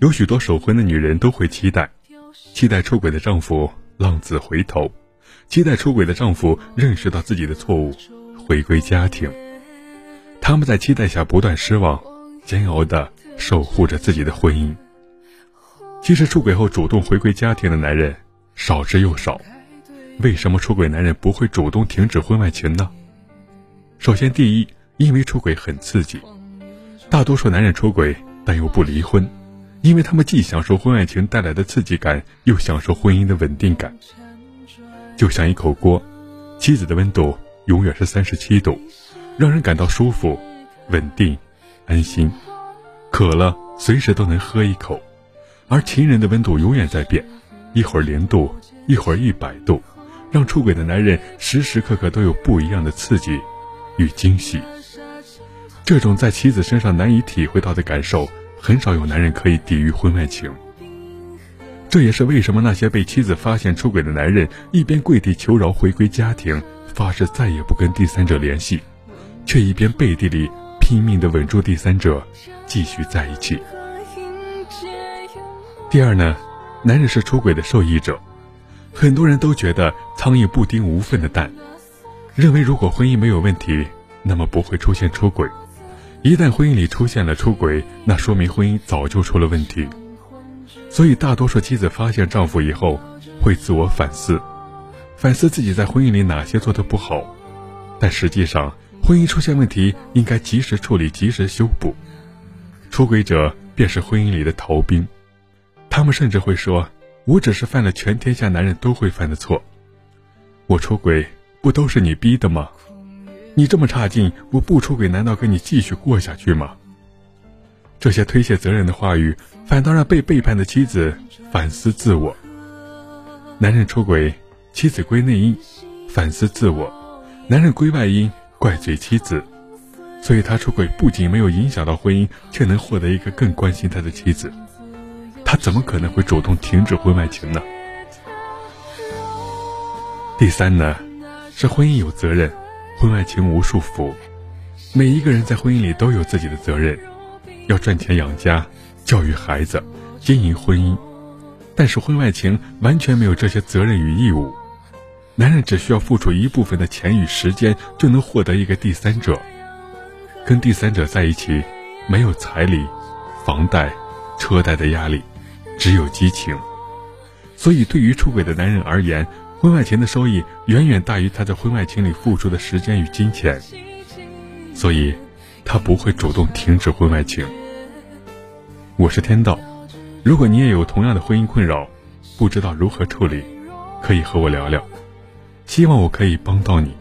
有许多守婚的女人都会期待，期待出轨的丈夫浪子回头，期待出轨的丈夫认识到自己的错误，回归家庭。他们在期待下不断失望，煎熬的守护着自己的婚姻。其实出轨后主动回归家庭的男人少之又少，为什么出轨男人不会主动停止婚外情呢？首先，第一，因为出轨很刺激，大多数男人出轨但又不离婚，因为他们既享受婚外情带来的刺激感，又享受婚姻的稳定感。就像一口锅，妻子的温度永远是三十七度，让人感到舒服、稳定、安心，渴了随时都能喝一口。而情人的温度永远在变，一会儿零度，一会儿一百度，让出轨的男人时时刻刻都有不一样的刺激与惊喜。这种在妻子身上难以体会到的感受，很少有男人可以抵御婚外情。这也是为什么那些被妻子发现出轨的男人，一边跪地求饶回归家庭，发誓再也不跟第三者联系，却一边背地里拼命的稳住第三者，继续在一起。第二呢，男人是出轨的受益者，很多人都觉得苍蝇不叮无缝的蛋，认为如果婚姻没有问题，那么不会出现出轨；一旦婚姻里出现了出轨，那说明婚姻早就出了问题。所以大多数妻子发现丈夫以后，会自我反思，反思自己在婚姻里哪些做的不好，但实际上婚姻出现问题应该及时处理，及时修补。出轨者便是婚姻里的逃兵。他们甚至会说：“我只是犯了全天下男人都会犯的错，我出轨不都是你逼的吗？你这么差劲，我不出轨难道跟你继续过下去吗？”这些推卸责任的话语，反倒让被背叛的妻子反思自我。男人出轨，妻子归内因，反思自我；男人归外因，怪罪妻子。所以他出轨不仅没有影响到婚姻，却能获得一个更关心他的妻子。他怎么可能会主动停止婚外情呢？第三呢，是婚姻有责任，婚外情无束缚。每一个人在婚姻里都有自己的责任，要赚钱养家、教育孩子、经营婚姻。但是婚外情完全没有这些责任与义务，男人只需要付出一部分的钱与时间，就能获得一个第三者。跟第三者在一起，没有彩礼、房贷、车贷的压力。只有激情，所以对于出轨的男人而言，婚外情的收益远远大于他在婚外情里付出的时间与金钱，所以，他不会主动停止婚外情。我是天道，如果你也有同样的婚姻困扰，不知道如何处理，可以和我聊聊，希望我可以帮到你。